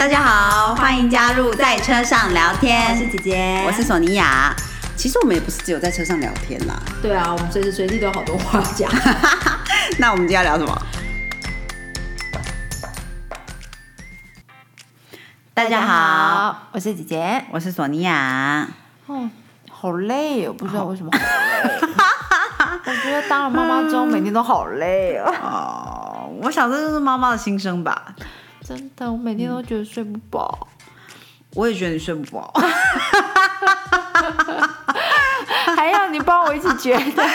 大家好，欢迎加入在车上聊天。我是姐姐，我是索尼娅。其实我们也不是只有在车上聊天啦。对啊，我们随时随地都有好多话讲。那我们今天要聊什么？大家好，我是姐姐。我是索尼娅。哦，好累哦，不知道为什么好累。我觉得当了妈妈之后，每天都好累哦。哦，我想这就是妈妈的心声吧。真的，我每天都觉得睡不饱。我也觉得你睡不饱。还要你帮我一起觉得，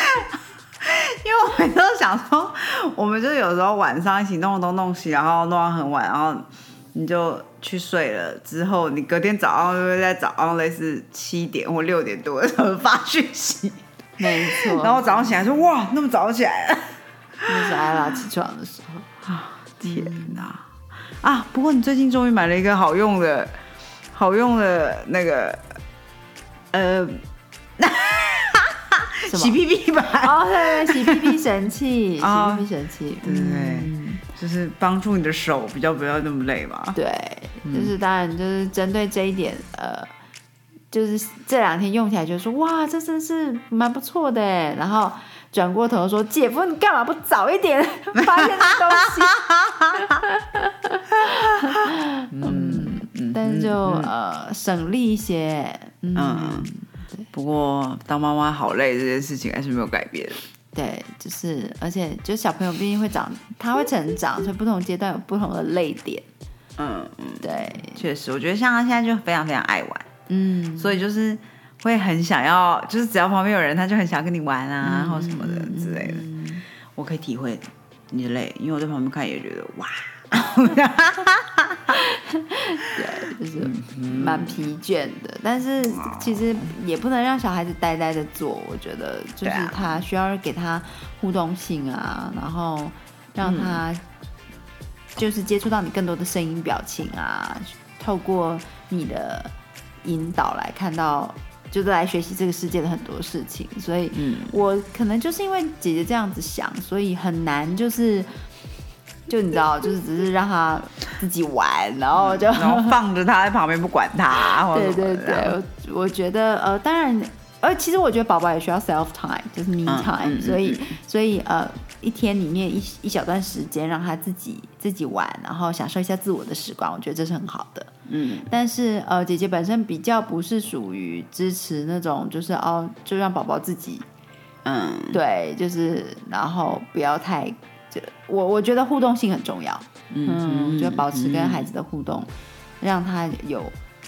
因为我每次都想说，我们就有时候晚上一起弄东弄西，然后弄到很晚，然后你就去睡了。之后你隔天早上就会在早上类似七点或六点多的时候发讯息，没错。然后早上起来说哇，那么早起来了，那是艾拉起床的时候啊！天哪啊！不过你最近终于买了一个好用的、好用的那个呃。洗屁屁吧！哦，对对，洗屁屁神器，洗屁屁神器，对对对，就是帮助你的手比较不要那么累嘛。对，就是当然就是针对这一点，呃，就是这两天用起来就说哇，这真是蛮不错的哎。然后转过头说，姐夫你干嘛不早一点？发现这东西？嗯，但是就呃省力一些，嗯。不过当妈妈好累，这件事情还是没有改变。对，就是而且就小朋友毕竟会长，他会成长，所以不同阶段有不同的泪点。嗯嗯，对，确实，我觉得像他现在就非常非常爱玩，嗯，所以就是会很想要，就是只要旁边有人，他就很想跟你玩啊，或什么的之类的。我可以体会你的累，因为我在旁边看也觉得哇。对，就是蛮疲倦的，但是其实也不能让小孩子呆呆的做。我觉得就是他需要给他互动性啊，然后让他就是接触到你更多的声音、表情啊，透过你的引导来看到，就是来学习这个世界的很多事情。所以，我可能就是因为姐姐这样子想，所以很难就是。就你知道，就是只是让他自己玩，然后就然后放着他在旁边不管他。对对对，我觉得呃，当然，呃，其实我觉得宝宝也需要 self time，就是 me time，所以所以呃，一天里面一一小段时间让他自己自己玩，然后享受一下自我的时光，我觉得这是很好的。嗯，但是呃，姐姐本身比较不是属于支持那种，就是哦，就让宝宝自己，嗯，对，就是然后不要太。我我觉得互动性很重要，嗯，我觉得保持跟孩子的互动，让他有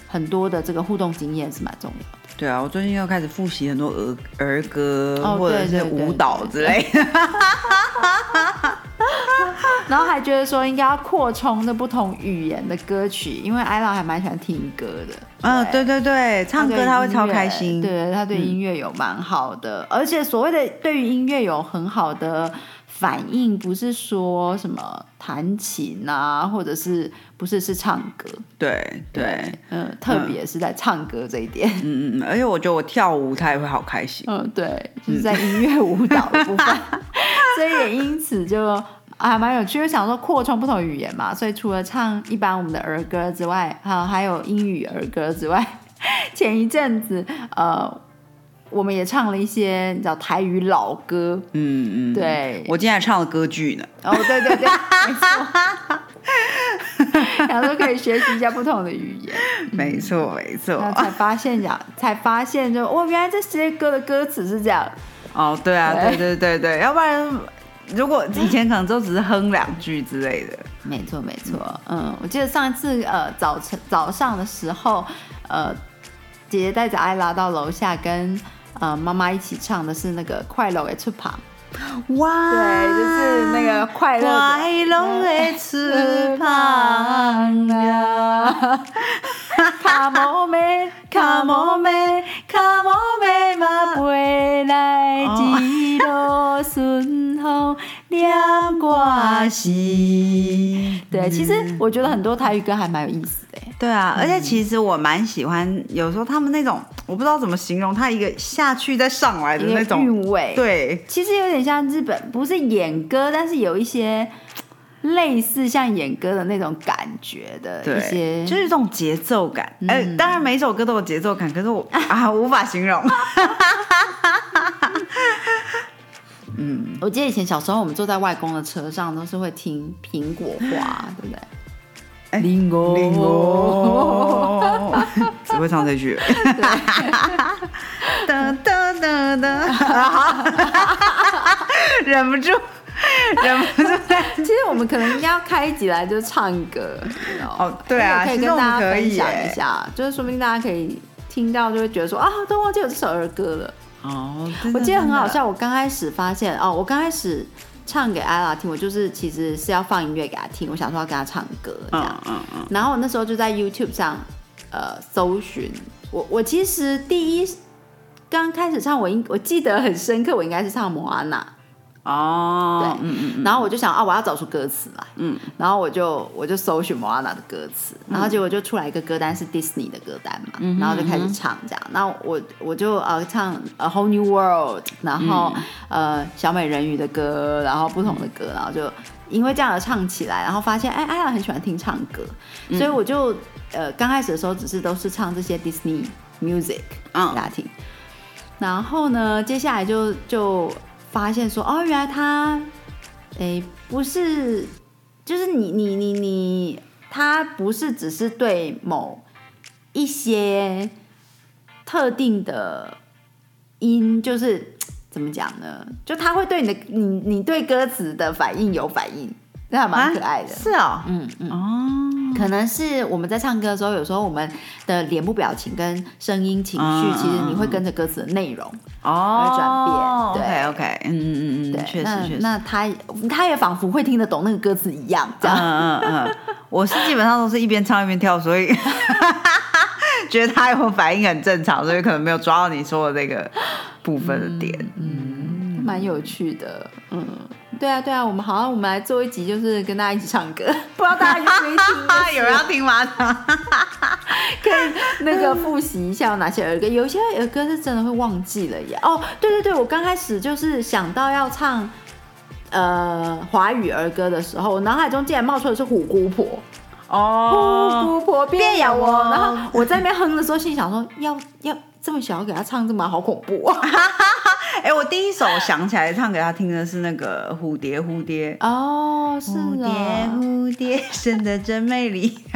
很多的这个互动经验是蛮重要的。对啊，我最近又开始复习很多儿儿歌或者是舞蹈之类的，然后还觉得说应该要扩充的不同语言的歌曲，因为艾拉还蛮喜欢听歌的。嗯，对对对，唱歌他会超开心，对，他对音乐有蛮好的，而且所谓的对于音乐有很好的。反应不是说什么弹琴啊，或者是不是是唱歌？对对，嗯，特别是在唱歌这一点，嗯嗯嗯，而且我觉得我跳舞他也会好开心，嗯，对，就是在音乐舞蹈的部分，所以也因此就还蛮有趣，想说扩充不同语言嘛，所以除了唱一般我们的儿歌之外，哈，还有英语儿歌之外，前一阵子呃。我们也唱了一些你知道台语老歌，嗯嗯，对，我今天还唱了歌剧呢。哦，对对对，没错，然后都可以学习一下不同的语言，没错没错。才发现讲，才发现就哦，原来这些歌的歌词是这样。哦，对啊，对对对对，要不然如果以前可能都只是哼两句之类的。没错没错，嗯，我记得上一次呃早晨早上的时候，呃，姐姐带着艾拉到楼下跟。呃，妈妈一起唱的是那个快乐的翅膀，哇，对，就是那个快乐的翅膀呀，卡莫梅，卡莫梅，卡莫梅嘛飞来一路顺风。两挂西，对，其实我觉得很多台语歌还蛮有意思的。对啊，而且其实我蛮喜欢，有时候他们那种我不知道怎么形容，他一个下去再上来的那种韵味。对，其实有点像日本，不是演歌，但是有一些类似像演歌的那种感觉的对一些，就是这种节奏感。哎、当然每一首歌都有节奏感，可是我 啊无法形容。嗯我记得以前小时候我们坐在外公的车上，都是会听苹果花，对不对？哎林果，林果，只会唱这句。哒哒哒哒，忍不住，忍不住。其实我们可能应该要开一集来就唱歌，哦对啊可以跟大家分享一下，就是说不定大家可以听到就会觉得说啊，都忘记有这首儿歌了。哦，我记得很好笑，我刚开始发现哦，我刚开始唱给艾拉听，我就是其实是要放音乐给他听，我想说要跟他唱歌这样，嗯嗯。嗯，然后我那时候就在 YouTube 上呃搜寻，我我其实第一刚开始唱，我应我记得很深刻，我应该是唱摩安娜，哦，对嗯嗯然后我就想啊，我要找出歌词来，嗯，然后我就我就搜寻莫阿娜的歌词，然后结果就出来一个歌单是 Disney 的歌单嘛，然后就开始唱这样，那我我就呃唱 A Whole New World，然后、呃小美人鱼的歌，然后不同的歌，然后就因为这样而唱起来，然后发现哎艾拉很喜欢听唱歌，所以我就呃刚开始的时候只是都是唱这些 Disney music 嗯。大家听，然后呢接下来就就发现说哦原来他诶，不是，就是你你你你，他不是只是对某一些特定的音，就是怎么讲呢？就他会对你的你你对歌词的反应有反应，那还蛮可爱的。是哦，嗯嗯，哦，可能是我们在唱歌的时候，有时候我们的脸部表情跟声音情绪，嗯其实你会跟着歌词的内容。哦，转变对 OK 嗯嗯嗯嗯，对，那确实确实。那他他也仿佛会听得懂那个歌词一样，这样。嗯嗯嗯，我是基本上都是一边唱一边跳，所以 觉得他有反应很正常，所以可能没有抓到你说的这个部分的点。嗯，蛮有趣的，嗯，对啊，对啊，我们好像我们来做一集，就是跟大家一起唱歌，不知道大家有没有听？啊，有人要听吗？可以那个复习一下有哪些儿歌，有些儿歌是真的会忘记了耶。哦，对对对，我刚开始就是想到要唱呃华语儿歌的时候，我脑海中竟然冒出的是虎姑婆。哦，姑婆变有变有我我，然后我在那边哼的时候，心里想说，要要这么小给他唱这么好恐怖啊！哎、我第一首想起来唱给他听的是那个蝴蝶蝴蝶。哦，是蝴蝶啊，蝴蝶生得真美丽，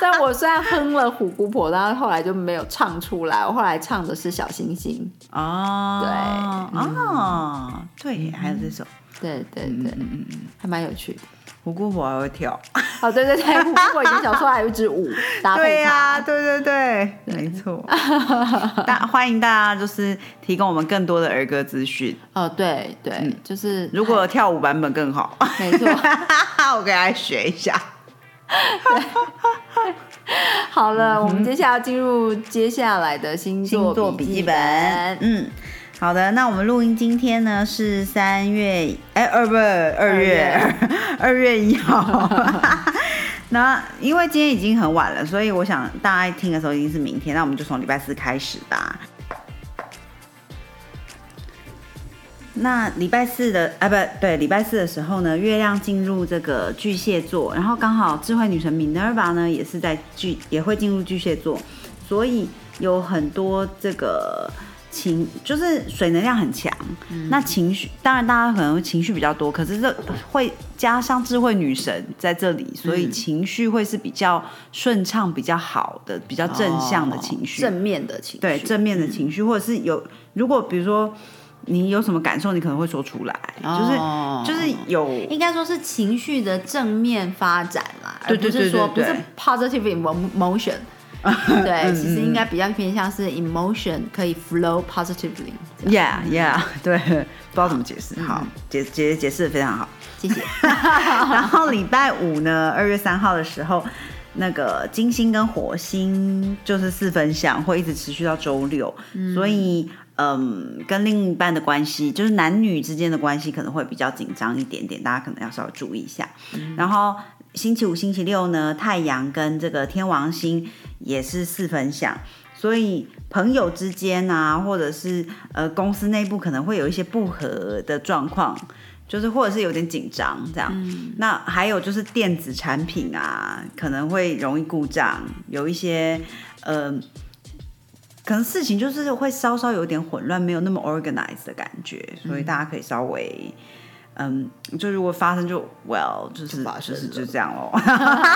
但我虽然哼了虎姑婆，但是后来就没有唱出来。我后来唱的是小星星。哦，对哦，对，还有这首对对对嗯嗯，还蛮有趣的。胡姑婆还会跳，哦，对对对，虎姑婆以前小时候还有一支舞搭配对呀、它。对对对，没错。大欢迎大家就是提供我们更多的儿歌资讯，哦，对对，就是如果有跳舞版本更好，没错。我给大家学一下。好了，我们接下来要进入接下来的星星座座笔记本。。嗯，好的，那我们录音今天呢是三月，哎，二不二月二月一号。那因为今天已经很晚了，所以我想大家听的时候已经是明天，那我们就从礼拜四开始吧。那礼拜四的啊，不对，礼拜四的时候呢，月亮进入这个巨蟹座，然后刚好智慧女神 Minerva 呢也是在巨也会进入巨蟹座，所以有很多这个情，就是水能量很强。那情绪当然大家可能会情绪比较多，可是这会加上智慧女神在这里，所以情绪会是比较顺畅、比较好的、比较正向的情绪。正面的情绪，对正面的情绪，或者是有如果比如说你有什么感受，你可能会说出来，哦就是就是有应该说是情绪的正面发展啦，对对而不是说不是 positive emotion。对，其实应该比较偏向是 emotion 可以 flow positively。yeah yeah 对，不知道怎么解释，好解解解释的非常好。谢谢。然后礼拜五呢，二月三号的时候，那个金星跟火星就是四分相，会一直持续到周六，所以嗯，跟另一半的关系，就是男女之间的关系可能会比较紧张一点点，大家可能要稍微注意一下。然后星期五、星期六呢，太阳跟这个天王星也是四分相。所以朋友之间啊，或者是呃公司内部可能会有一些不和的状况，就是或者是有点紧张这样。那还有就是电子产品啊，可能会容易故障，有一些呃，可能事情就是会稍稍有点混乱，没有那么 organized 的感觉，所以大家可以稍微。嗯，就如果发生就 well，就是就是就这样喽。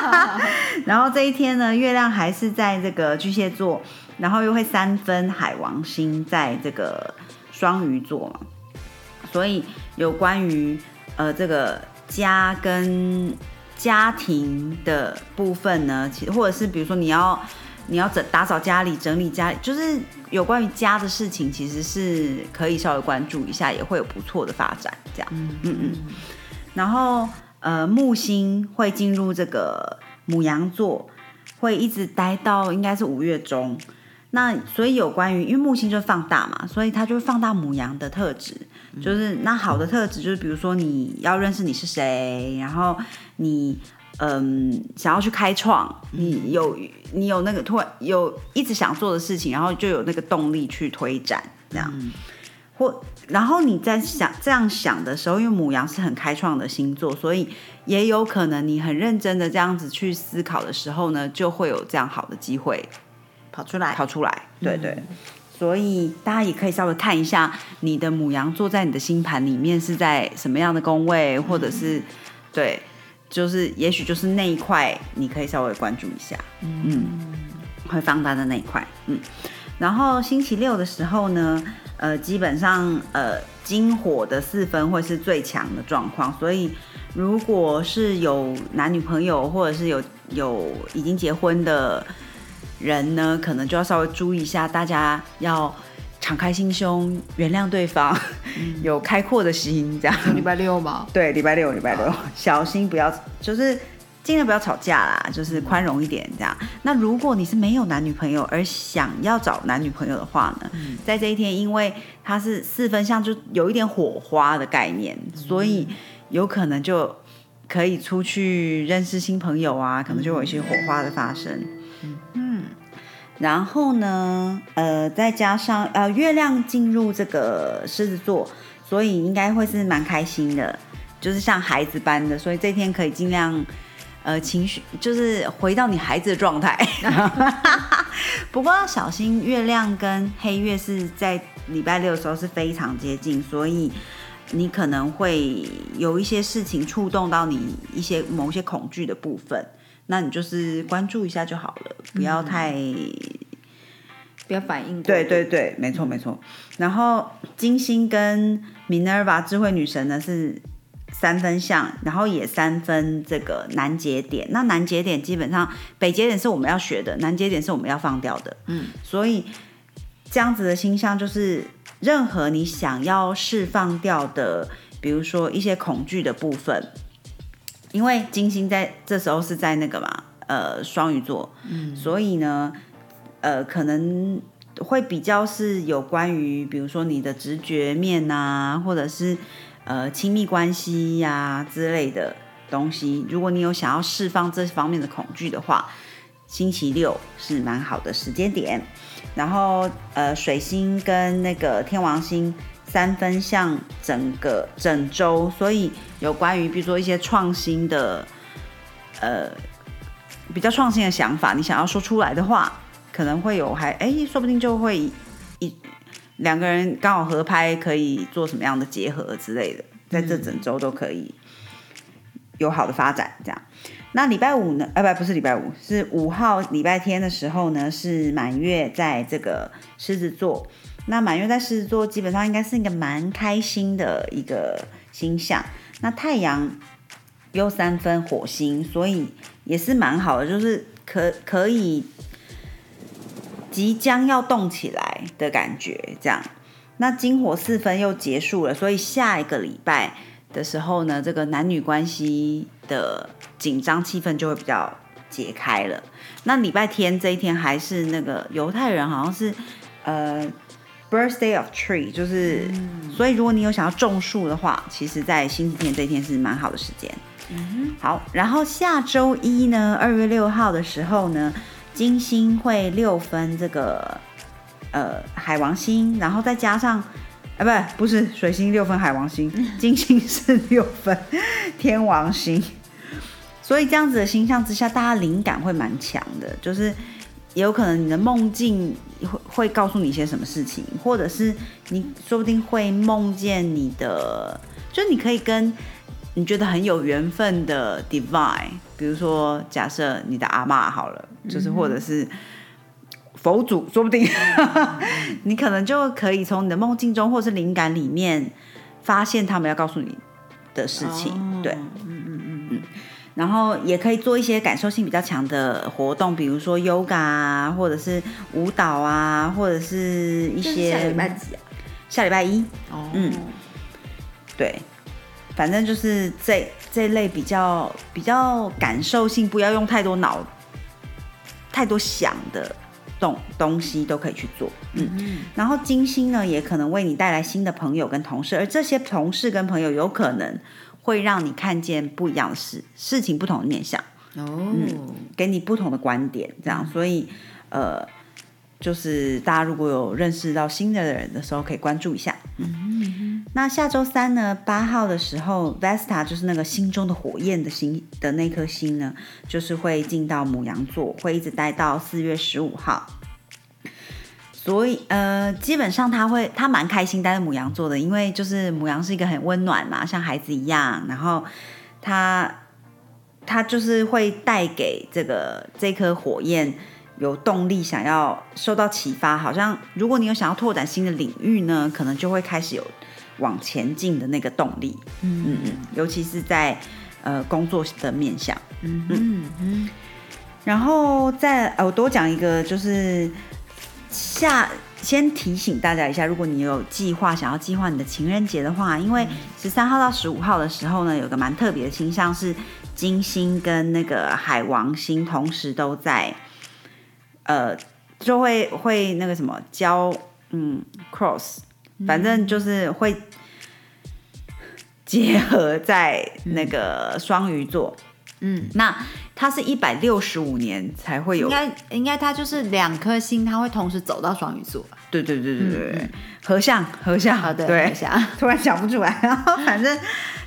然后这一天呢，月亮还是在这个巨蟹座，然后又会三分海王星在这个双鱼座嘛，所以有关于呃这个家跟家庭的部分呢，其实或者是比如说你要。你要整打扫家里，整理家里，就是有关于家的事情，其实是可以稍微关注一下，也会有不错的发展。这样，嗯嗯嗯。然后，呃，木星会进入这个母羊座，会一直待到应该是五月中。那所以有关于，因为木星就放大嘛，所以它就会放大母羊的特质。就是那好的特质，就是比如说你要认识你是谁，然后你。嗯，想要去开创，你有你有那个突然有一直想做的事情，然后就有那个动力去推展这样，或然后你在想这样想的时候，因为母羊是很开创的星座，所以也有可能你很认真的这样子去思考的时候呢，就会有这样好的机会跑出来，跑出来，对对，所以大家也可以稍微看一下你的母羊座在你的星盘里面是在什么样的宫位，或者是对。就是，也许就是那一块，你可以稍微关注一下，嗯，会放大的那一块，嗯。然后星期六的时候呢，呃，基本上呃，金火的四分会是最强的状况，所以如果是有男女朋友或者是有有已经结婚的人呢，可能就要稍微注意一下，大家要。敞开心胸，原谅对方，有开阔的心，这样。礼拜六吗？对，礼拜六，礼拜六，小心不要，就是尽量不要吵架啦，就是宽容一点，这样。那如果你是没有男女朋友而想要找男女朋友的话呢，在这一天，因为它是四分相，就有一点火花的概念，所以有可能就可以出去认识新朋友啊，可能就有一些火花的发生。然后呢，呃，再加上呃，月亮进入这个狮子座，所以应该会是蛮开心的，就是像孩子般的，所以这天可以尽量，呃，情绪就是回到你孩子的状态。不过要小心，月亮跟黑月是在礼拜六的时候是非常接近，所以你可能会有一些事情触动到你一些某些恐惧的部分。那你就是关注一下就好了，不要太不要反应。对对对，没错没错。然后金星跟 Minerva 智慧女神呢是三分相，然后也三分这个南节点。那南节点基本上北节点是我们要学的，南节点是我们要放掉的。嗯，所以这样子的星象就是任何你想要释放掉的，比如说一些恐惧的部分。因为金星在这时候是在那个嘛，呃，双鱼座，嗯，所以呢，呃，可能会比较是有关于，比如说你的直觉面啊，或者是呃亲密关系呀之类的东西。如果你有想要释放这方面的恐惧的话，星期六是蛮好的时间点。然后呃，水星跟那个天王星。三分像整个整周，所以有关于比如说一些创新的，呃，比较创新的想法，你想要说出来的话，可能会有还哎，说不定就会一两个人刚好合拍，可以做什么样的结合之类的，在这整周都可以有好的发展。这样，那礼拜五呢？呃，不，不是礼拜五，是五号礼拜天的时候呢，是满月在这个狮子座。那满月在狮子座，基本上应该是一个蛮开心的一个星象。那太阳又三分火星，所以也是蛮好的，就是可可以即将要动起来的感觉。这样，那金火四分又结束了，所以下一个礼拜的时候呢，这个男女关系的紧张气氛就会比较解开了。那礼拜天这一天还是那个犹太人好像是呃。Birthday of tree 就是，所以如果你有想要种树的话，其实，在星期天这一天是蛮好的时间。嗯好，然后下周一呢，二月六号的时候呢，金星会六分这个呃海王星，然后再加上啊，不，不是水星六分，海王星，金星是六分，天王星。所以这样子的星象之下，大家灵感会蛮强的，就是也有可能你的梦境会会告诉你一些什么事情，或者是你说不定会梦见你的，就你可以跟你觉得很有缘分的 divine，比如说假设你的阿妈好了，就是或者是。佛祖说不定，你可能就可以从你的梦境中或是灵感里面发现他们要告诉你的事情。对，嗯嗯嗯嗯。然后也可以做一些感受性比较强的活动，比如说 yoga 啊，或者是舞蹈啊，或者是一些。下礼拜几啊？下礼拜一。哦。嗯。对，反正就是这这类比较比较感受性，不要用太多脑、太多想的。东东西都可以去做，嗯，然后金星呢，也可能为你带来新的朋友跟同事，而这些同事跟朋友有可能会让你看见不一样的事，事情不同的面相，哦，嗯，给你不同的观点，这样，所以，呃，就是大家如果有认识到新的人的时候，可以关注一下，嗯。那下周三呢？八号的时候，Vesta 就是那个心中的火焰的星的那颗星呢，就是会进到母羊座，会一直待到四月十五号。所以呃，基本上他会他蛮开心待在母羊座的，因为就是母羊是一个很温暖嘛，像孩子一样。然后他他就是会带给这个这颗火焰有动力，想要受到启发。好像如果你有想要拓展新的领域呢，可能就会开始有。往前进的那个动力，嗯嗯嗯，尤其是在呃工作的面向，嗯嗯嗯，然后再我多讲一个，就是下先提醒大家一下，如果你有计划想要计划你的情人节的话，因为十三号到十五号的时候呢，有个蛮特别的星象是金星跟那个海王星同时都在，呃，就会会那个什么交嗯 cross。反正就是会结合在那个双鱼座，嗯，那它是一百六十五年才会有，应该应该它就是两颗星，它会同时走到双鱼座。对对对对对对，合相合相，好的，对，突然想不出来。然 后反正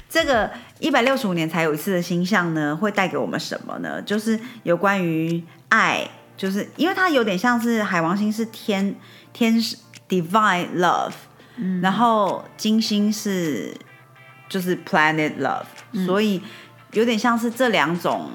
这个一百六十五年才有一次的星象呢，会带给我们什么呢？就是有关于爱，就是因为它有点像是海王星是天天使 divine love。然后金星是就是 planet love，所以有点像是这两种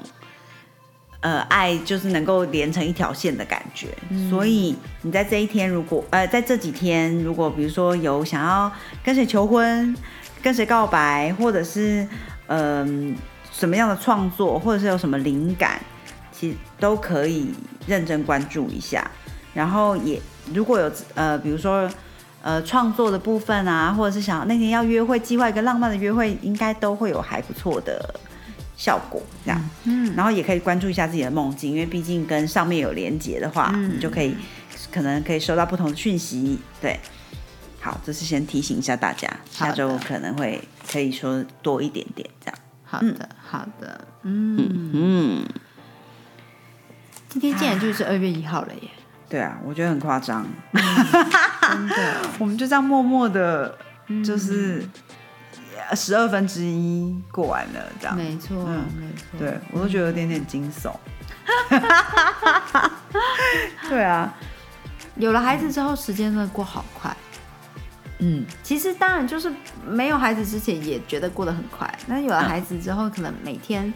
呃爱，就是能够连成一条线的感觉。所以你在这一天，如果呃在这几天，如果比如说有想要跟谁求婚、跟谁告白，或者是嗯什么样的创作，或者是有什么灵感，其实都可以认真关注一下。然后也如果有呃比如说。呃，创作的部分啊，或者是想那天要约会，计划一个浪漫的约会，应该都会有还不错的效果，这样。嗯，然后也可以关注一下自己的梦境，因为毕竟跟上面有连接的话，你就可以可能可以收到不同的讯息。对，好，这是先提醒一下大家，下周可能会可以说多一点点这样。好的，好的，嗯嗯。今天竟然就是二月一号了耶！对啊，我觉得很夸张，真的，我们就这样默默的，就是十二分之一过完了，这样，没错，没错，对我都觉得有点点惊悚，对啊，有了孩子之后，时间真的过好快，嗯，其实当然就是没有孩子之前也觉得过得很快，那有了孩子之后，可能每天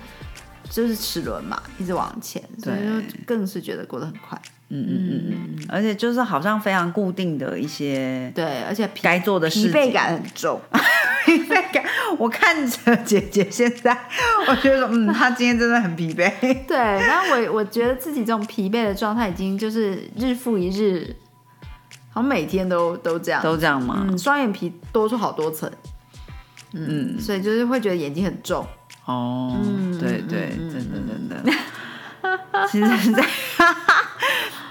就是齿轮嘛，一直往前，所以就更是觉得过得很快。嗯嗯嗯嗯，而且就是好像非常固定的一些对，而且该做的疲惫感很重，疲 惫感。我看着姐姐现在，我觉得嗯，她今天真的很疲惫。对，然后我我觉得自己这种疲惫的状态已经就是日复一日，好像每天都都这样，都这样吗？嗯，双眼皮多出好多层，嗯，所以就是会觉得眼睛很重。哦，对对，真的真的。其实是在。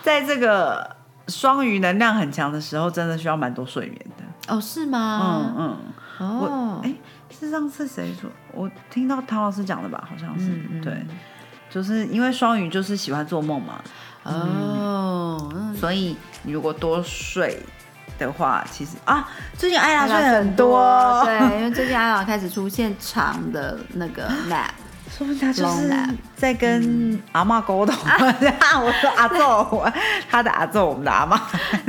在这个双鱼能量很强的时候，真的需要蛮多睡眠的。哦，是吗？嗯嗯。哦，哎，是上次谁说？我听到唐老师讲的吧？好像是。对，就是因为双鱼就是喜欢做梦嘛。哦。所以你如果多睡，的话，其实啊，最近艾拉睡睡很多，对，因为最近艾拉开始出现长的那个 nap，说明他就是在跟阿嬷沟通。我说阿昼，他的阿昼，我们的阿嬷。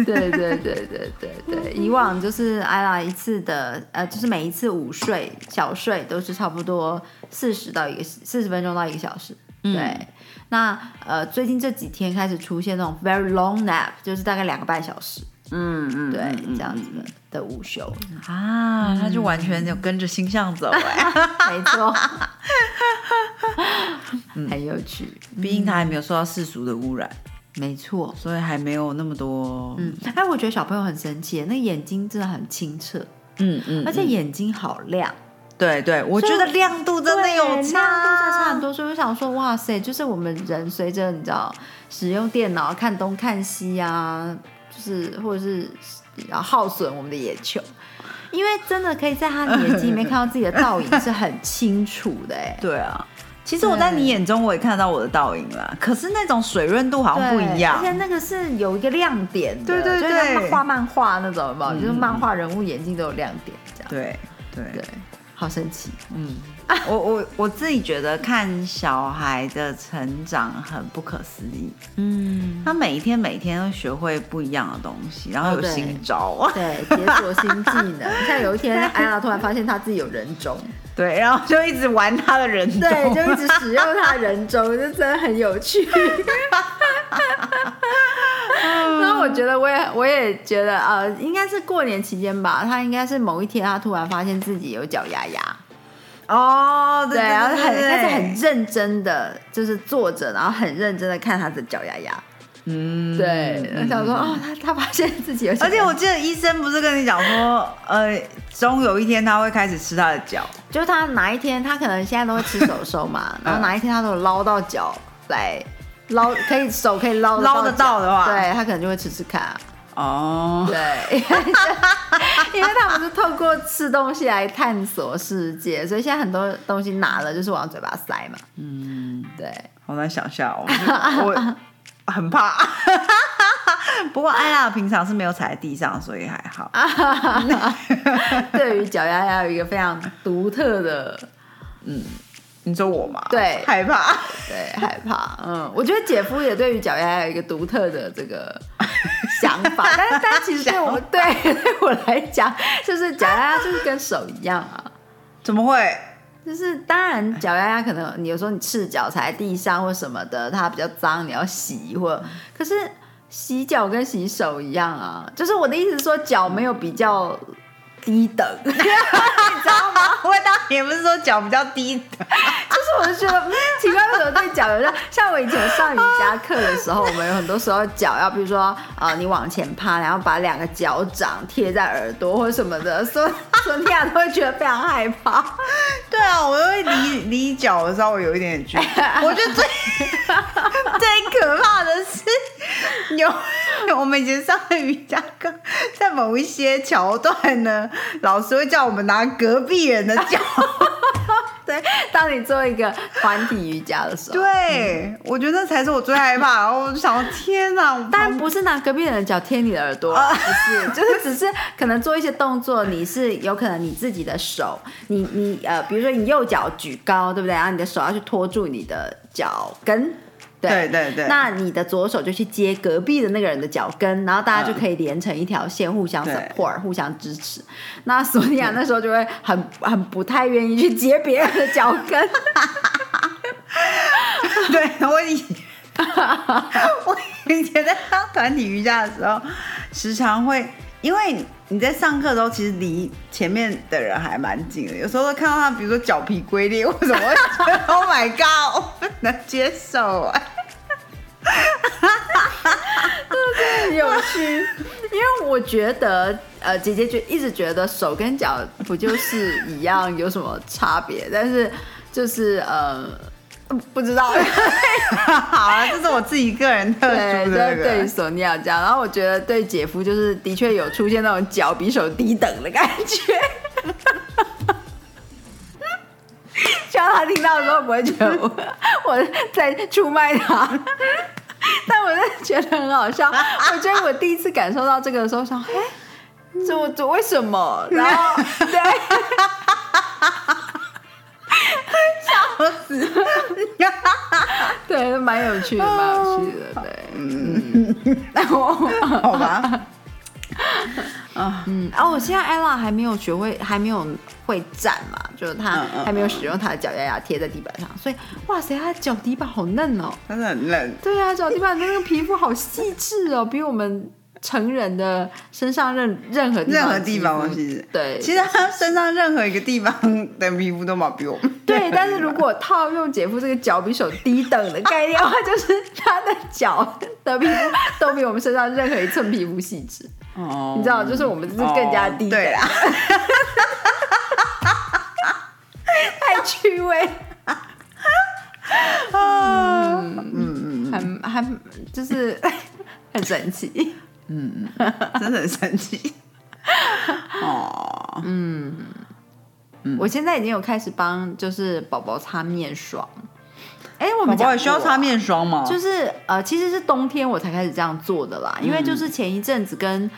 对对对对对对，以往就是艾拉一次的，呃，就是每一次午睡小睡都是差不多四十到一个四十分钟到一个小时。对，那呃最近这几天开始出现那种 very long nap，就是大概两个半小时，嗯嗯，对，这样子的的午休，啊，他就完全就跟着星象走哎，没错，很有趣，毕竟他还没有受到世俗的污染，没错。所以还没有那么多。嗯，哎，我觉得小朋友很神奇，那眼睛真的很清澈，嗯嗯，而且眼睛好亮。对对，我觉得亮度真的有差，亮度真的差很多，所以我想说，哇塞，就是我们人随着你知道使用电脑看东看西啊，就是或者是要耗损我们的眼球，因为真的可以在他的眼睛里面看到自己的倒影是很清楚的，哎，对啊。其实我在你眼中我也看到我的倒影了，可是那种水润度好像不一样而。且那个是有一个亮点的，对对就像画漫画那种，有没有？嗯就是漫画人物眼睛都有亮点，这样，对对对，好神奇，嗯，我我我自己觉得看小孩的成长很不可思议，嗯，他每一天每天都学会不一样的东西，然后有新招，对，解锁新技能，像有一天 艾拉突然发现他自己有人中。对，然后就一直玩他的人对，中就一直使用他的人中，就真的很有趣。然后我觉得，我也我也觉得，呃，应该是过年期间吧，他应该是某一天，他突然发现自己有脚丫丫，哦，对对，然后很对开始很认真的就是坐着，然后很认真的看他的脚丫丫，嗯，对，我想说，哦，他他发现自己有而且我记得医生不是跟你讲说，呃，终有一天他会开始吃他的脚，就是他哪一天，他可能现在都会吃手手嘛，然后哪一天他都有捞到脚来捞，可以手可以捞捞得到的话。脚对他可能就会吃吃看。啊。哦，对，因为他们是透过吃东西来探索世界，所以现在很多东西拿了就是往嘴巴塞嘛。嗯，对，好难想象哦，我我很怕。不过艾拉平常是没有踩在地上，所以还好。对于脚丫丫有一个非常独特的你说我吗？对害怕。对害怕。嗯，我觉得姐夫也对于脚丫丫有一个独特的这个 想法，但是但其实对我对 对我来讲，就是脚丫丫就是跟手一样啊。怎么会？就是当然，脚丫丫可能你有时候你赤脚踩在地上或什么的，它比较脏，你要洗或可是洗脚跟洗手一样啊。就是我的意思是说，脚没有比较低等，你知道吗？我当然也不是说脚比较低等，就是我就觉得，嗯，奇怪，为什么对脚有像像我以前上瑜伽课的时候，我们有很多时候脚要，比如说呃，你往前趴，然后把两个脚掌贴在耳朵或什么的，索索尼娅都会觉得非常害怕。对啊，我会离离脚稍微有一点点距离。我觉得最 最可怕的是 有 我们以前上的瑜伽课，在某一些桥段呢，老师会叫我们拿隔壁人的脚。对，当你做一个团体瑜伽的时候，对，我觉得那才是我最害怕。然后我就想，天哪！我但不是拿隔壁人的脚贴你的耳朵，不是，就是只是可能做一些动作，你是有可能你自己的手，你你呃，比如说你右脚举高，对不对？然后你的手要去托住你的脚跟。对对对那你的左手就去接隔壁的那个人的脚跟，然后大家就可以连成一条线，互相对 support，互相支持。那索尼娅那时候就会很很不太愿意去接别人的脚跟，对我以前我以前在上团体瑜伽的时候，时常会因为你在上课的时候，其实离前面的人还蛮近的，有时候都看到他，比如说脚皮龟裂或什么，我就觉得 Oh my God，我不能接受啊！很有趣。因为我觉得，呃，姐姐觉一直觉得手跟脚不就是一样，有什么差别？但是就是呃，不知道。好啊，这是我自己个人的那个。是对于索尼娅这样，然后我觉得对姐夫就是的确有出现那种脚比手低等的感觉。希望他听到的时候不会觉得我 我在出卖他，但我真的觉得很好笑。我觉得我第一次感受到这个的时候，想，哎，这我这为什么？然后对，笑死！对，蛮有趣的，蛮有趣的，对，嗯，好吧，嗯，哦，我现在 ella 还没有学会，还没有会站嘛，就是她还没有使用她的脚丫丫贴在地板上，所以哇塞，她的脚底板好嫩哦。但是很嫩。对啊，脚底板的那个皮肤好细致哦，比我们成人的身上任任何任何地方肌肤都是对，其实他身上任何一个地方的皮肤都嘛比我们对，但是如果套用姐夫这个脚比手低等的概念的话，就是他的脚的皮肤都比我们身上任何一寸皮肤细致。哦，你知道，就是我们是更加低等，哦对。啦，太趣味，嗯嗯嗯，很很就是 很神奇。嗯真的很神奇。哦，嗯。我现在已经有开始帮就是宝宝擦面霜。哎，我们宝宝也需要擦面霜吗？就是呃，其实是冬天我才开始这样做的啦，因为就是前一阵子跟，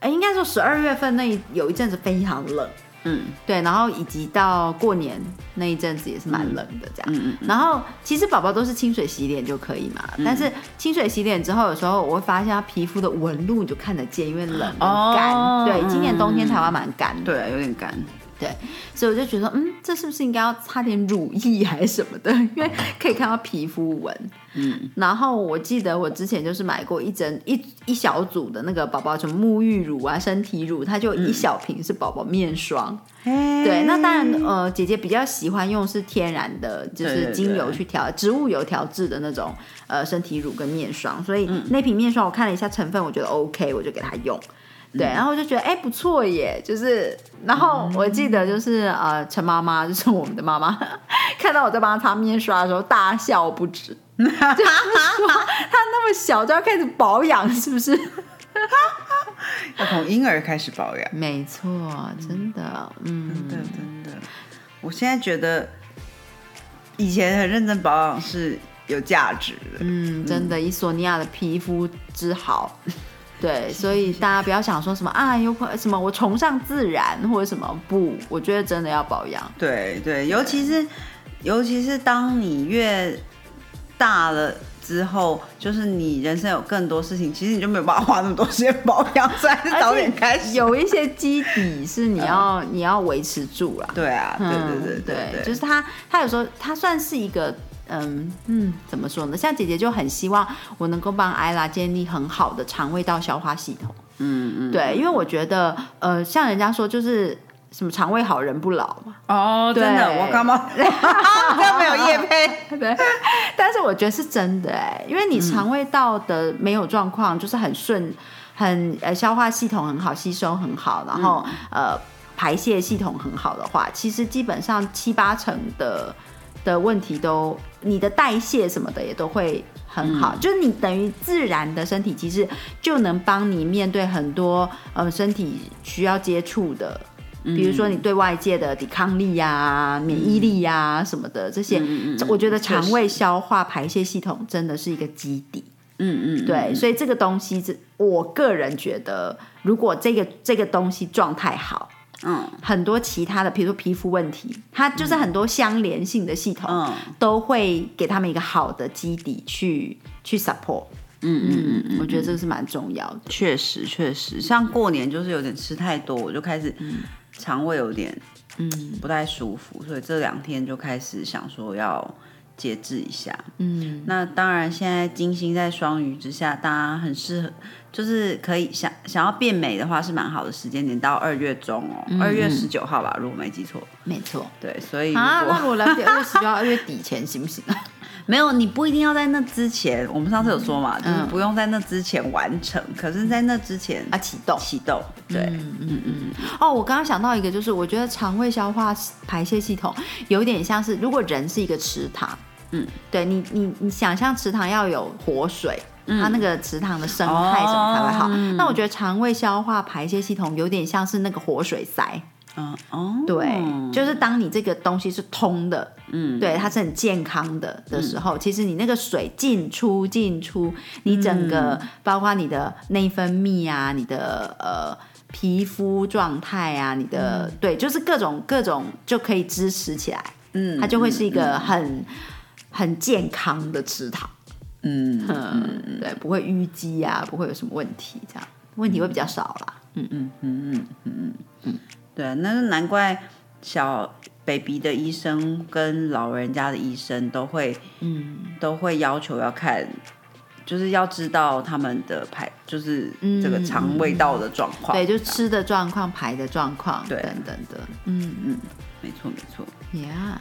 呃，应该说十二月份那一有一阵子非常冷，嗯对，然后以及到过年那一阵子也是蛮冷的这样。嗯嗯然后其实宝宝都是清水洗脸就可以嘛，但是清水洗脸之后，有时候我会发现他皮肤的纹路你就看得见，因为冷很干。哦对，今年冬天嗯台湾蛮干的。对，有点干。对，所以我就觉得，嗯，这是不是应该要擦点乳液还是什么的？因为可以看到皮肤纹。嗯，然后我记得我之前就是买过一整一一小组的那个宝宝什么沐浴乳啊、身体乳，它就一小瓶是宝宝面霜。对，对那当然，呃，姐姐比较喜欢用是天然的，就是精油对去调，植物油调制的那种呃身体乳跟面霜，所以嗯那瓶面霜我看了一下成分，我觉得 OK，我就给她用。对，嗯。然后我就觉得哎、不错耶，就是，然后我记得就是呃陈妈妈 就是我们的妈妈，看到我在帮她擦面刷的时候大笑不止，就是说她那么小就要开始保养，是不是？要从婴儿开始保养。没错，真的，嗯，真的真的，我现在觉得以前很认真保养是有价值的。嗯，真的，以索尼娅的皮肤之好，对，所以大家不要想说什么啊，有可什么我崇尚自然或者什么，不，我觉得真的要保养。对对，尤其是尤其是当你越大了之后，就是你人生有更多事情，其实你就没有办法花那么多时间保养，所以还是早点开始。有一些基底是你要、你要维持住了。对啊，对嗯对对对对，就是它，它有时候它算是一个。嗯嗯，怎么说呢？像姐姐就很希望我能够帮艾拉建立很好的肠胃道消化系统。嗯嗯，对，因为我觉得，呃，像人家说就是什么肠胃好人不老嘛，哦，真的，我干嘛？没有叶配。对，但是我觉得是真的哎，因为你肠胃道的没有状况，就是很顺，很呃消化系统很好，吸收很好，然后、呃排泄系统很好的话，其实基本上七八成的的问题都，你的代谢什么的也都会很好，就是你等于自然的身体机制就能帮你面对很多呃身体需要接触的。比如说你对外界的抵抗力呀、免疫力呀、什么的这些，我觉得肠胃消化排泄系统真的是一个基底。嗯嗯，对，所以这个东西这我个人觉得，如果这个这个东西状态好，嗯。很多其他的，比如说皮肤问题，它就是很多相连性的系统、嗯。都会给他们一个好的基底去去 support。嗯嗯嗯嗯，我觉得这个是蛮重要的。确实确实，像过年就是有点吃太多，我就开始肠胃有点嗯。不太舒服，所以这两天就开始想说要节制一下。嗯，那当然，现在金星在双鱼之下，大家很适合，就是可以想想要变美的话，是蛮好的时间点，到二月中哦，二、月十九号吧，如果没记错。没错。对，所以如啊，果、那如果来点二月十号、二月底前行不行啊？没有，你不一定要在那之前。我们上次有说嘛，就是嗯不用在那之前完成，可是在那之前啊，启动。启动。对，嗯哦，我刚刚想到一个，就是我觉得肠胃消化排泄系统有点像是，如果人是一个池塘，嗯，对你你你想象池塘要有活水。嗯。它那个池塘的生态什么才会好？那我觉得肠胃消化排泄系统有点像是那个活水塞，嗯哦，对，就是当你这个东西是通的，嗯，对，它是很健康的的时候，其实你那个水进出进出，你整个、嗯。包括你的内分泌啊，你的呃皮肤状态啊，你的、对，就是各种各种就可以支持起来，嗯它就会是一个很、很健康的吃糖。嗯嗯，对，不会淤积啊，不会有什么问题，这样问题会比较少啦。嗯嗯嗯嗯嗯嗯，对，那是难怪小 baby 的医生跟老人家的医生都会，嗯，都会要求要看，就是要知道他们的排，就是这个肠胃道的状况。对，就吃的状况、排的状况对等等的。嗯嗯没错没错。，Yeah，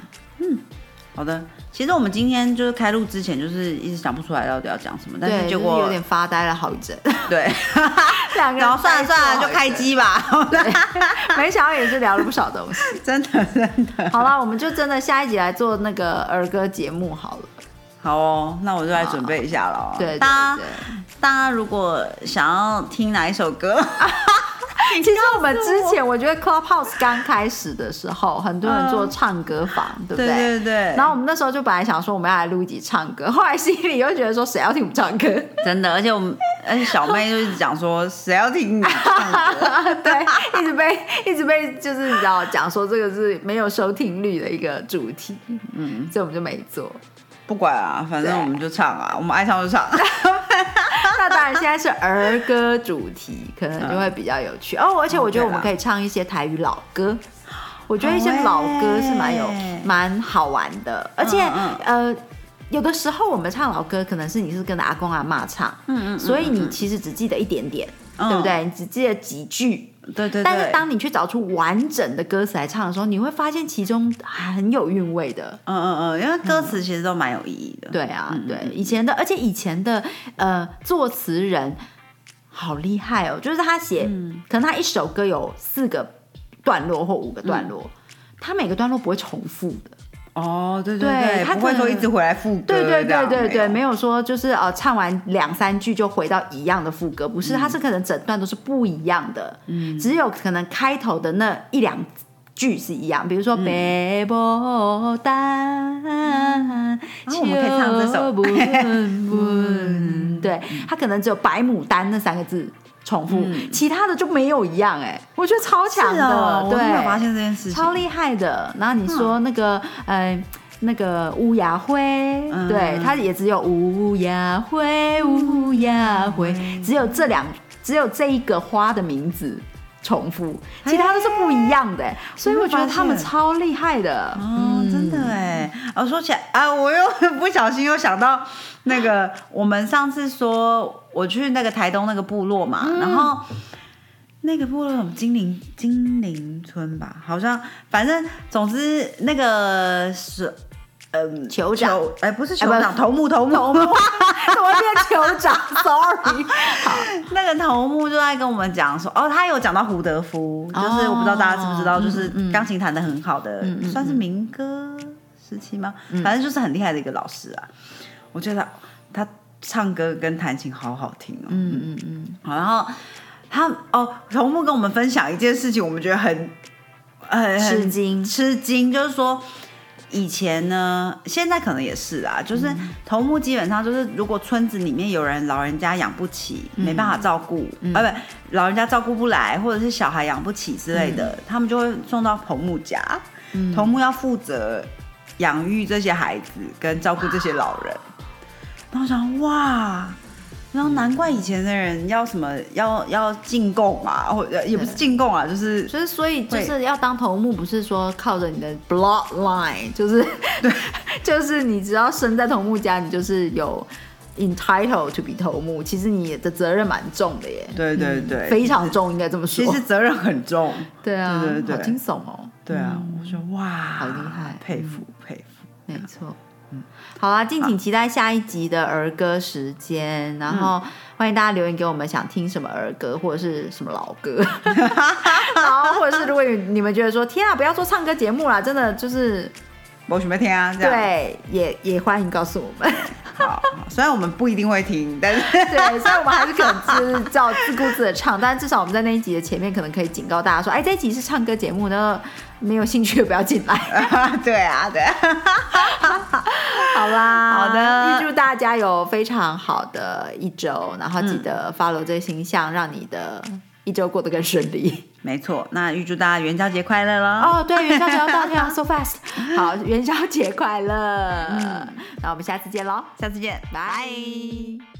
好的，其实我们今天就是开录之前，就是一直想不出来到底要讲什么，但，是结就是果有点发呆了好一阵，对，两个人然后算了算了，就开机吧。没想到也是聊了不少东西。真的真的好了，我们就真的下一集来做那个儿歌节目好了。好哦，那我就来准备一下了哦。对对大家对。大家如果想要听哪一首歌，其实我们之前我觉得 Clubhouse 刚开始的时候，很多人做唱歌房，对不对对对，然后我们那时候就本来想说我们要来录一集唱歌，后来心里又觉得说谁要听我们唱歌？真的，而且我们，而且小妹就一直讲说，谁要听你唱歌？对，一直被一直被就是你知道讲说这个是没有收听率的一个主题，嗯，所以我们就没做。不管啊，反正我们就唱啊，我们爱唱就唱。那当然现在是儿歌主题，可能就会比较有趣。哦。而且我觉得我们可以唱一些台语老歌。我觉得一些老歌是蛮有蛮好玩的，而且、嗯呃，有的时候我们唱老歌，可能是你是跟着阿公阿妈唱，嗯嗯所以你其实只记得一点点，嗯。对不对？你只记得几句，对对对。但是当你去找出完整的歌词来唱的时候，你会发现其中很有韵味的。嗯嗯嗯，因为歌词其实都蛮有意义的。对啊，嗯对，以前的，而且以前的呃作词人好厉害哦，就是他写，嗯可能他一首歌有四个段落或五个段落，嗯他每个段落不会重复的。哦，对对对，他不会说一直回来副歌。对对对对对，没有。说就是呃唱完两三句就回到一样的副歌，不是，他是可能整段都是不一样的，嗯，只有可能开头的那一两句是一样，比如说北波丹，啊我们可以唱这首 对，他可能只有白牡丹那三个字。重复，其他的就没有一样哎、我觉得超强的，对，都没有发现这件事情。超厉害的。然后你说那个，呃，那个乌鸦灰，嗯对，它也只有乌鸦灰，乌鸦灰，只有这两，只有这一个花的名字重复，其他都是不一样的、欸所以我觉得他们超厉害的。哦，真的哎！哦，说起来啊，我又 不小心又想到那个，我们上次说我去那个台东那个部落嘛，然后那个部落什么精灵精灵村吧，好像反正总之那个是。嗯，酋长。酋哎，不是酋哎长，头目，头目，头目。怎么变酋长？Sorry，好，那个头目就在跟我们讲说，哦，他有讲到胡德夫，就是我不知道大家知不知道，哦就是钢琴弹得很好的，算是民歌时期吗？反正就是很厉害的一个老师啊。我觉得他唱歌跟弹琴好好听哦。嗯嗯嗯，好，然后他哦，头目跟我们分享一件事情，我们觉得很很吃惊吃惊，就是说。以前呢，现在可能也是啊，就是嗯头目基本上就是，如果村子里面有人老人家养不起，没办法照顾，嗯啊不，老人家照顾不来，或者是小孩养不起之类嗯的，他们就会送到头目家，头目要负责养育这些孩子跟照顾这些老人。然后我想，哇，然后难怪以前的人要什么要要进贡啊，或者也不是进贡啊，就是就是所以就是要当头目，不是说靠着你的 bloodline，就是对，就是你只要生在头目家，你就是有 entitled to be 头目。其实你的责任蛮重的耶，对对对，非常重，应该这么说。其实责任很重。对啊，对对对好惊悚哦。对啊，我说哇，好厉害佩服佩服。没错。好啦，敬请期待下一集的儿歌时间，然后欢迎大家留言给我们想听什么儿歌或者是什么老歌，然后或者是如果你们觉得说天啊，不要做唱歌节目啦，真的就是我准备听啊，这样对，也也欢迎告诉我们。好。好虽然我们不一定会听，但是 对，所以我们还是可能就是照自顾自的唱，但至少我们在那一集的前面可能可以警告大家说，哎，这一集是唱歌节目呢，没有兴趣的不要进来。对啊，对啊。好啦，好的预祝大家有非常好的一周，然后记得 follow 这个形象，让你的一周过得更顺利。没错，那预祝大家元宵节快乐了。哦，对，元宵节要到 天啊，so fast。好，元宵节快乐。嗯，那我们下次见喽，下次见，拜。